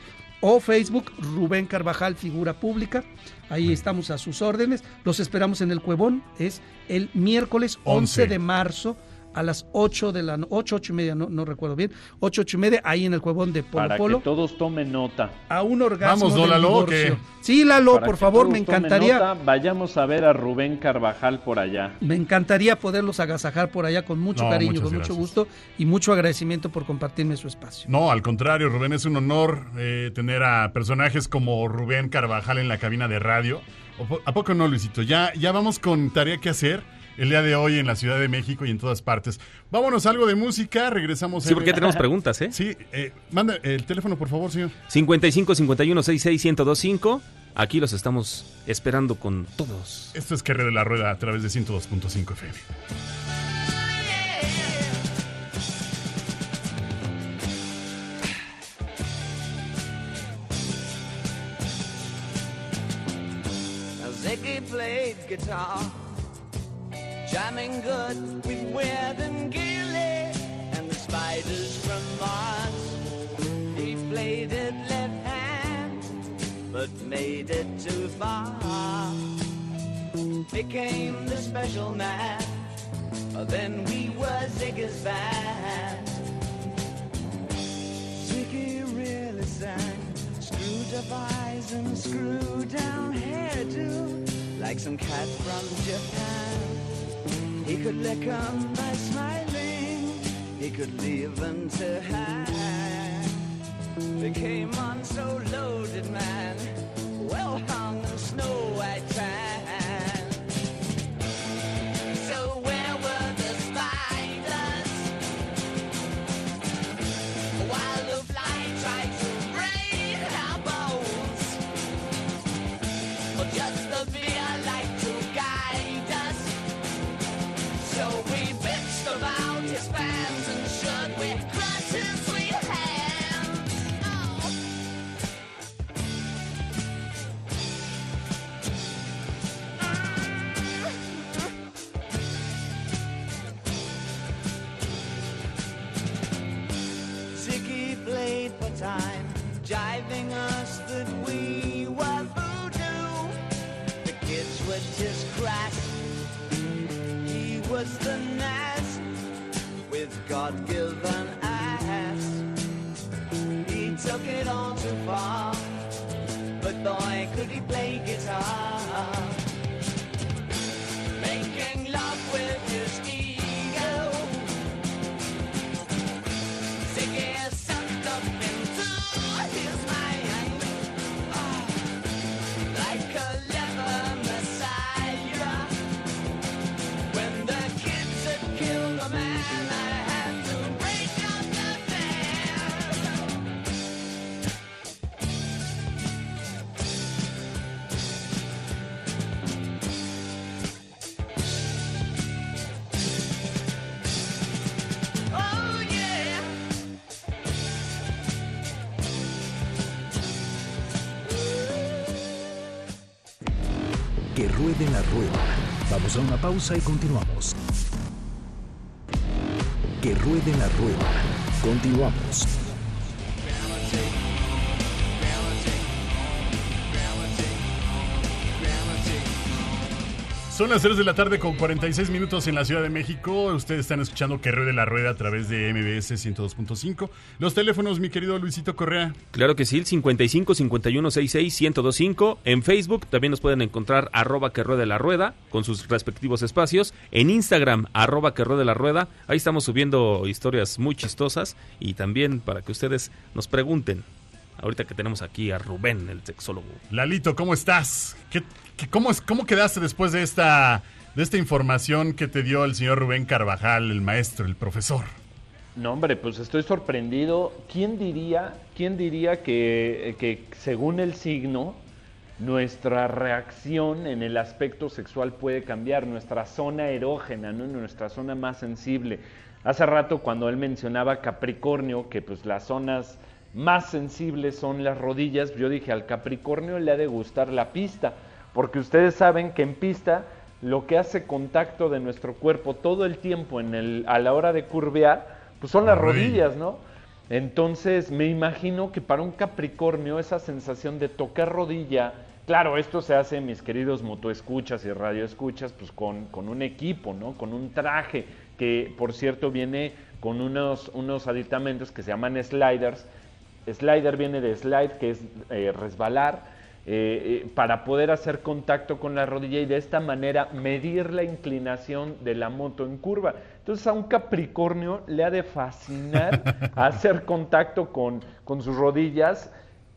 O Facebook, Rubén Carvajal, figura pública. Ahí estamos a sus órdenes. Los esperamos en el Cuevón. Es el miércoles 11 11. de marzo a las 8 de la no- 8, 8 y media, no, no recuerdo bien. 8, 8 y media, ahí en el Cuevón de Polo Para Polo que todos tomen nota. a un orgasmo Vamos, del Lalo, ¿o divorcio. qué? Sí, Lalo, Para por favor, me encantaría, nota, vayamos a ver a Rubén Carvajal por allá. me encantaría poderlos agasajar por allá con mucho No, cariño, con mucho gracias. gusto y mucho agradecimiento por compartirme su espacio. No, al contrario, Rubén, es un honor eh, tener a personajes como Rubén Carvajal en la cabina de radio. ¿O po- ¿A poco no, Luisito? Ya, ya vamos con tarea que hacer el día de hoy en la Ciudad de México y en todas partes. Vámonos a algo de música, regresamos. Sí, porque tenemos preguntas, ¿eh? Sí, eh, manda el teléfono, por favor, señor. 55 51 66 1025. Aquí los estamos esperando con todos. Esto es Carrera de la Rueda a través de 102.5 FM. Ziggy played guitar jamming good with Weird and Gilly and the spiders from Mars. He played it left hand, but made it too far. Became the special man. Then we were Ziggy's band. Ziggy really sang. Screwed up eyes and screwed down hairdo. Like some cat from Japan. He could lick 'em by smiling. He could leave to hang. They came on so loaded, man. Well hung in snow white tan. Play guitar. Ruede la rueda. Vamos a una pausa y continuamos. Que ruede la rueda. Continuamos. Son las 3 de la tarde con 46 minutos en la Ciudad de México. Ustedes están escuchando que ruede la rueda a través de MBS 102.5. Los teléfonos, mi querido Luisito Correa. Claro que sí, el 55 51 66 1025. En Facebook también nos pueden encontrar arroba que ruede la rueda con sus respectivos espacios. En Instagram, arroba que ruede la rueda. Ahí estamos subiendo historias muy chistosas y también para que ustedes nos pregunten. Ahorita que tenemos aquí a Rubén, el sexólogo. Lalito, ¿cómo estás? ¿Qué, qué- cómo, es- ¿Cómo quedaste después de esta, de esta información que te dio el señor Rubén Carvajal, el maestro, el profesor? No, hombre, pues estoy sorprendido. ¿Quién diría, quién diría que, que según el signo, nuestra reacción en el aspecto sexual puede cambiar, nuestra zona erógena, nuestra zona más sensible? Hace rato cuando él mencionaba Capricornio, que pues las zonas más sensibles son las rodillas, yo dije al Capricornio le ha de gustar la pista, porque ustedes saben que en pista lo que hace contacto de nuestro cuerpo todo el tiempo en el, a la hora de curvear, pues son las rodillas, ¿no? Entonces me imagino que para un Capricornio esa sensación de tocar rodilla, claro, esto se hace, mis queridos motoescuchas y radioescuchas, pues con, con un equipo, ¿no? Con un traje que, por cierto, viene con unos, unos aditamentos que se llaman sliders. Slider viene de slide, que es eh, resbalar, eh, eh, para poder hacer contacto con la rodilla y de esta manera medir la inclinación de la moto en curva. Entonces a un Capricornio le ha de fascinar hacer contacto con, con sus rodillas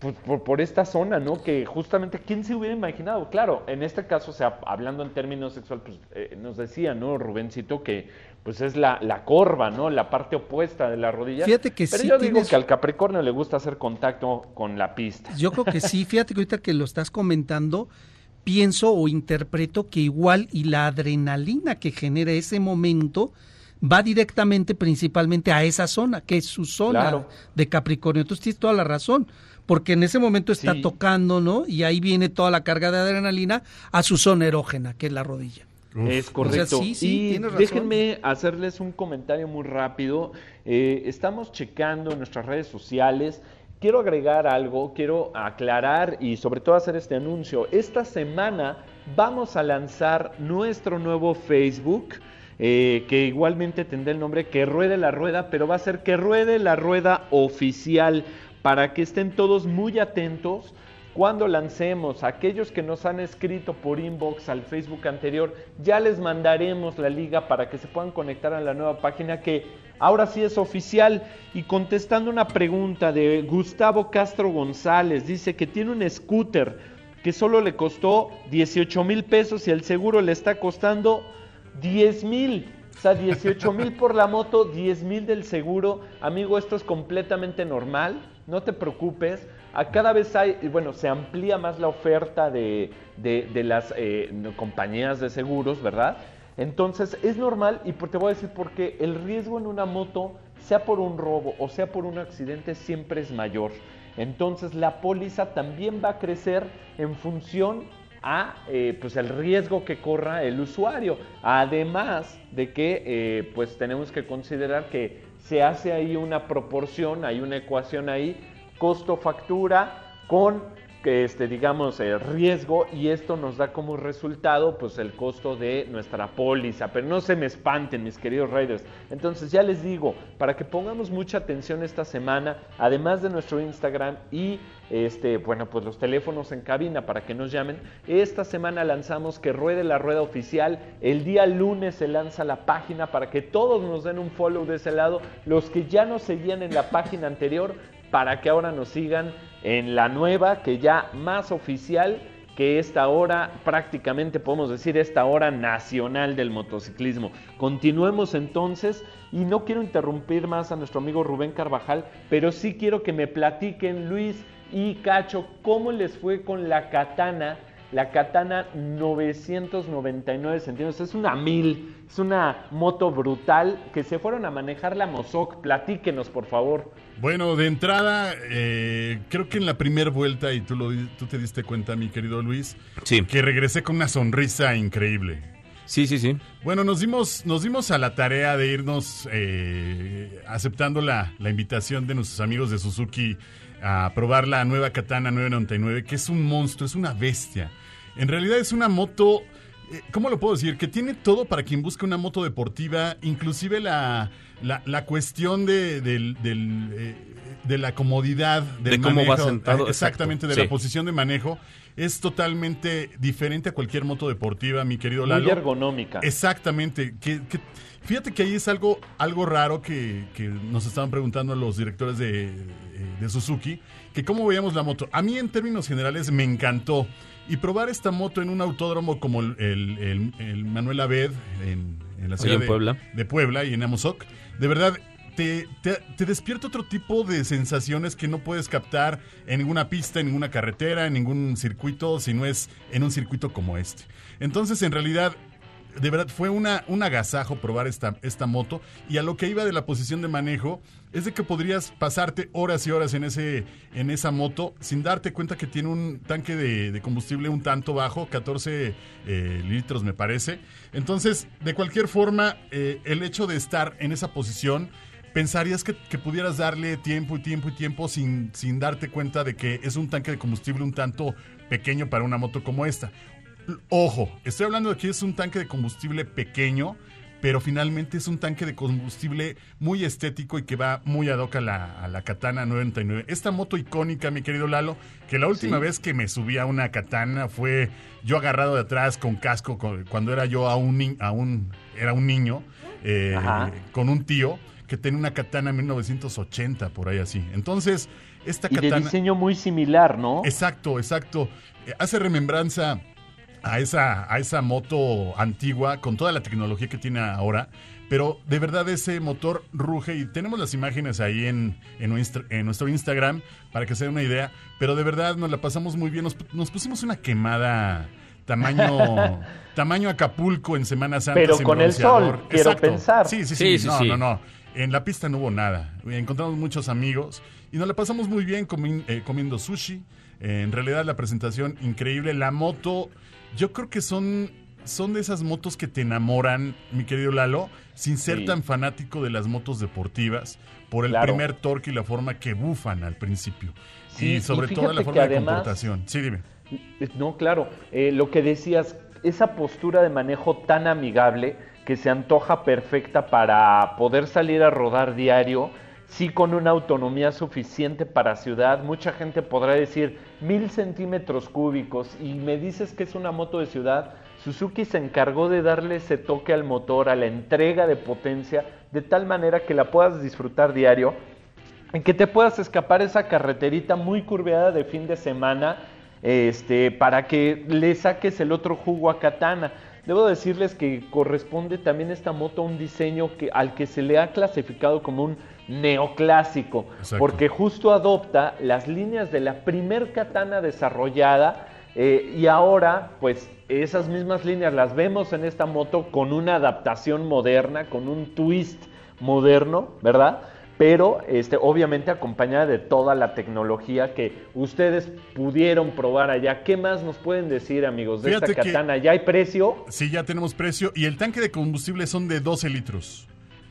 pues, por, por esta zona, ¿no? Que justamente, ¿quién se hubiera imaginado? Claro, en este caso, o sea, hablando en términos sexual, pues eh, nos decía, ¿no, Rubencito, que pues es la, la corva, ¿no? La parte opuesta de la rodilla. Fíjate que Pero sí yo digo que al Capricornio le gusta hacer contacto con la pista. Yo creo que sí, fíjate que ahorita que lo estás comentando, pienso o interpreto que igual y la adrenalina que genera ese momento va directamente principalmente a esa zona, que es su zona Claro. de Capricornio. Entonces tienes toda la razón, porque en ese momento está Sí. tocando, ¿no? Y ahí viene toda la carga de adrenalina a su zona erógena, que es la rodilla. Uf. Es correcto. sí, sí, y razón. déjenme hacerles un comentario muy rápido. Eh, estamos checando en nuestras redes sociales. Quiero agregar algo, quiero aclarar y sobre todo hacer este anuncio. Esta semana vamos a lanzar nuestro nuevo Facebook. eh, que igualmente tendrá el nombre Que Ruede la Rueda, pero va a ser Que Ruede la Rueda Oficial, para que estén todos muy atentos cuando lancemos, aquellos que nos han escrito por inbox al Facebook anterior, ya les mandaremos la liga para que se puedan conectar a la nueva página que ahora sí es oficial. Y contestando una pregunta de Gustavo Castro González, dice que tiene un scooter que solo le costó 18 mil pesos y el seguro le está costando 10 mil. O sea, 18 mil por la moto, 10 mil del seguro. Amigo, esto es completamente normal. No te preocupes. A cada vez hay, bueno, se amplía más la oferta de, de- las eh, compañías de seguros, ¿verdad? Entonces es normal y te voy a decir por qué. El riesgo en una moto, sea por un robo o sea por un accidente, siempre es mayor. Entonces la póliza también va a crecer en función a eh, pues el riesgo que corra el usuario. Además de que eh, pues tenemos que considerar que se hace ahí una proporción, hay una ecuación ahí, costo-factura con este digamos el riesgo y esto nos da como resultado pues el costo de nuestra póliza. Pero no se me espanten mis queridos riders entonces ya les digo para que pongamos mucha atención esta semana además de nuestro Instagram y este bueno pues los teléfonos en cabina para que nos llamen esta semana lanzamos que ruede la rueda oficial. El día lunes se lanza la página para que todos nos den un follow de ese lado. Los que ya nos seguían en la página anterior para que ahora nos sigan en la nueva, que ya más oficial que esta hora, prácticamente podemos decir esta hora nacional del motociclismo. Continuemos entonces y no quiero interrumpir más a nuestro amigo Rubén Carvajal, pero sí quiero que me platiquen Luis y Cacho cómo les fue con la katana. La Katana 999 centímetros, es una mil, es una moto brutal que se fueron a manejar la Mozoc. Platíquenos, por favor. Bueno, de entrada, eh, creo que en la primera vuelta, y tú, lo, tú te diste cuenta, mi querido Luis, Sí. que regresé con una sonrisa increíble. Sí, sí, sí. Bueno, nos dimos, nos dimos a la tarea de irnos eh, aceptando la, la invitación de nuestros amigos de Suzuki a probar la nueva Katana 999, que es un monstruo, es una bestia. En realidad es una moto, eh, ¿cómo lo puedo decir? Que tiene todo para quien busque una moto deportiva, inclusive la, la, la cuestión de, del- del, eh, de la comodidad del De cómo va manejo, sentado, eh, Exactamente, exacto, de la posición de manejo. Es totalmente diferente a cualquier moto deportiva, mi querido Muy Lalo. ergonómica. Exactamente. Que, que- fíjate que ahí es algo, algo raro que, que nos estaban preguntando los directores de, de Suzuki, que cómo veíamos la moto. A mí en términos generales me encantó. Y probar esta moto en un autódromo como el, el- el- el Manuel Abed en, en la ciudad en de, Puebla. de Puebla y en Amozoc, de verdad te, te, te despierta otro tipo de sensaciones que no puedes captar en ninguna pista, en ninguna carretera, en ningún circuito, si no es en un circuito como este. Entonces, en realidad, de verdad fue una, un agasajo probar esta, esta moto y a lo que iba de la posición de manejo es de que podrías pasarte horas y horas en, ese, en esa moto sin darte cuenta que tiene un tanque de, combustible un tanto bajo, 14 eh, litros me parece. Entonces, de cualquier forma, eh, el hecho de estar en esa posición pensarías que, que pudieras darle tiempo y tiempo y tiempo sin, sin darte cuenta de que es un tanque de combustible un tanto pequeño para una moto como esta. Ojo, estoy hablando de que es un tanque de combustible pequeño, pero finalmente es un tanque de combustible muy estético y que va muy ad hoc a la, a la Katana 99. Esta moto icónica, mi querido Lalo, que la última Sí. vez que me subí a una Katana fue yo agarrado de atrás con casco con- cuando era yo aún, ni- aún era un niño, eh, con un tío que tenía una Katana 1980, por ahí así. Entonces, esta Y de Katana... diseño muy similar, ¿no? Exacto, exacto. Eh, Hace remembranza a esa, a esa moto antigua con toda la tecnología que tiene ahora. Pero de verdad ese motor ruge y tenemos las imágenes ahí en, en, nuestro Instagram para que se den una idea. Pero de verdad nos la pasamos muy bien. Nos, nos pusimos una quemada tamaño tamaño Acapulco en Semana Santa. Pero sin con el sol, quiero pensar. Sí, sí, sí. Sí, sí, no, sí. no, no. En la pista no hubo nada. Encontramos muchos amigos y nos la pasamos muy bien comi- eh, comiendo sushi. Eh, en realidad la presentación increíble. La moto, yo creo que son son de esas motos que te enamoran, mi querido Lalo, sin ser Sí. tan fanático de las motos deportivas, por el Claro. primer torque y la forma que bufan al principio. Sí, y sobre y todo la forma de comportación. Sí, dime. No, claro. Eh, lo que decías, esa postura de manejo tan amigable que se antoja perfecta para poder salir a rodar diario, sí con una autonomía suficiente para ciudad. Mucha gente podrá decir mil centímetros cúbicos y me dices que es una moto de ciudad. Suzuki se encargó de darle ese toque al motor, a la entrega de potencia, de tal manera que la puedas disfrutar diario en que te puedas escapar esa carreterita muy curveada de fin de semana este, para que le saques el otro jugo a Katana. Debo decirles que corresponde también esta moto a un diseño que, al que se le ha clasificado como un neoclásico, Exacto. porque justo adopta las líneas de la primer Katana desarrollada eh, y ahora pues esas mismas líneas las vemos en esta moto con una adaptación moderna, con un twist moderno, ¿verdad? Pero este, obviamente acompañada de toda la tecnología que ustedes pudieron probar allá. ¿Qué más nos pueden decir, amigos, de Fíjate esta katana? ¿Ya hay precio? Sí, ya tenemos precio. Y el tanque de combustible son de 12 litros.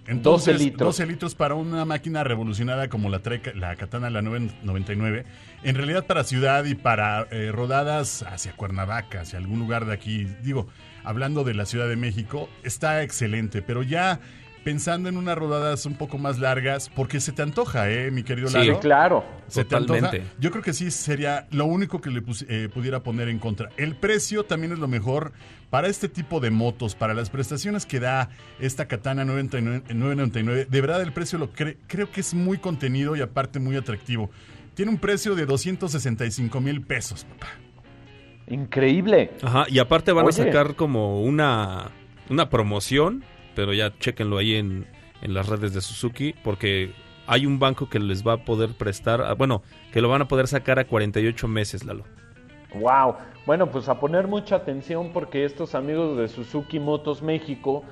12 litros. 12 litros para una máquina revolucionada como la, trae- la Katana la 999. En realidad para ciudad y para eh, rodadas hacia Cuernavaca, hacia algún lugar de aquí. Digo, hablando de la Ciudad de México, está excelente. Pero ya pensando en unas rodadas un poco más largas, porque se te antoja, ¿eh, mi querido Lalo? Sí, claro. ¿Se te antoja? Totalmente. Yo creo que sí sería lo único que le eh, pudiera poner en contra. El precio también es lo mejor para este tipo de motos, para las prestaciones que da esta Katana 99 999. De verdad el precio lo cre- creo que es muy contenido y aparte muy atractivo. Tiene un precio de 265 mil pesos, papá. Increíble. Ajá, y aparte van Oye. a sacar como una, una promoción, pero ya chequenlo ahí en, en las redes de Suzuki, porque hay un banco que les va a poder prestar, ah, bueno, que lo van a poder sacar a 48 meses, Lalo. Wow. Bueno, pues a poner mucha atención porque estos amigos de Suzuki Motos México,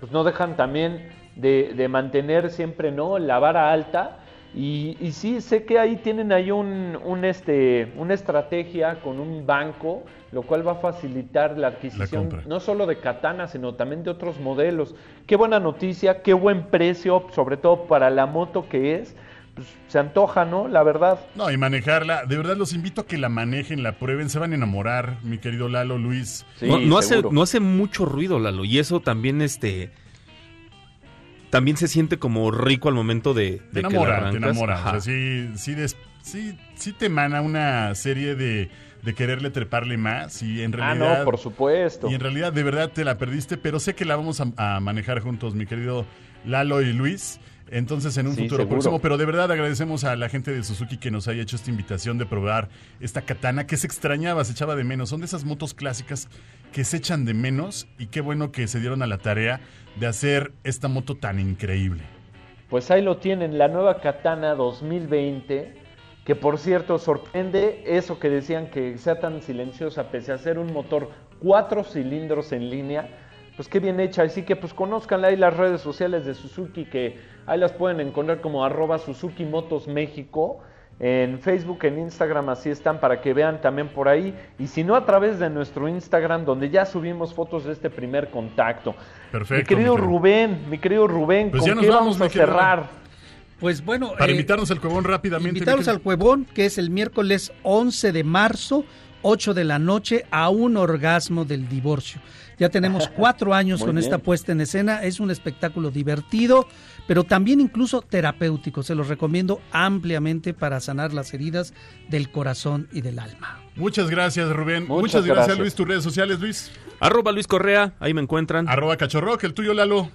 pues no dejan también de, de mantener siempre, ¿no? La vara alta. Y, y sí, sé que ahí tienen ahí un, un, este, una estrategia con un banco, lo cual va a facilitar la adquisición no solo de katana, sino también de otros modelos. Qué buena noticia, qué buen precio, sobre todo para la moto que es. Pues se antoja, ¿no? La verdad. No, y manejarla, de verdad los invito a que la manejen, la prueben, se van a enamorar, mi querido Lalo, Luis. Sí, no, no hace, no hace mucho ruido, Lalo, y eso también, este... También se siente como rico al momento de, Te de que la enamora, te enamora. Ajá. O sea, sí, sí, des- sí, sí te emana una serie de, de quererle treparle más y en Ah, realidad... no, por supuesto. Y en realidad de verdad te la perdiste, pero sé que la vamos a, a manejar juntos, mi querido Lalo y Luis. Entonces en un Sí, futuro seguro. próximo, pero de verdad agradecemos a la gente de Suzuki que nos haya hecho esta invitación de probar esta katana que se extrañaba, se echaba de menos. Son de esas motos clásicas que se echan de menos y qué bueno que se dieron a la tarea de hacer esta moto tan increíble. Pues ahí lo tienen, la nueva Katana 2020, que por cierto sorprende eso que decían que sea tan silenciosa, pese a ser un motor cuatro cilindros en línea, pues qué bien hecha. Así que pues conozcanla ahí las redes sociales de Suzuki, que ahí las pueden encontrar como arroba Suzuki Motos México. En Facebook, en Instagram, así están para que vean también por ahí. Y si no, a través de nuestro Instagram, donde ya subimos fotos de este primer contacto. Perfecto, Mi querido mi. Rubén, mi querido Rubén, Pues ¿con ya nos qué vamos, vamos, a querido cerrar? Pues bueno, Para eh, invitarnos al cuevón rápidamente. querido- al Cuevón, que es el miércoles 11 de marzo, 8 de la noche, a un orgasmo del divorcio. Ya tenemos cuatro años con bien. esta puesta en escena. Es un espectáculo divertido, pero también incluso terapéutico. Se los recomiendo ampliamente para sanar las heridas del corazón y del alma. Muchas gracias, Rubén. Muchas, Muchas gracias, gracias. Luis. Tus redes sociales, Luis. Arroba Luis Correa, ahí me encuentran. Arroba cachorro, que el tuyo, Lalo.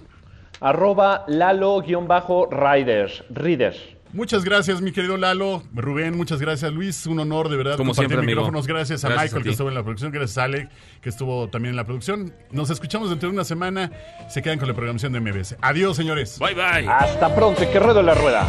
Arroba Lalo-Rider. Reader. Muchas gracias, mi querido Lalo. Rubén, muchas gracias, Luis. Un honor, de verdad, Como compartir siempre, amigo. micrófonos. Gracias a Gracias Michael, a que estuvo en la producción. Gracias a Alec, que estuvo también en la producción. Nos escuchamos dentro de una semana. Se quedan con la programación de MBS. Adiós, señores. Bye, bye. Hasta pronto y que ruedo la rueda.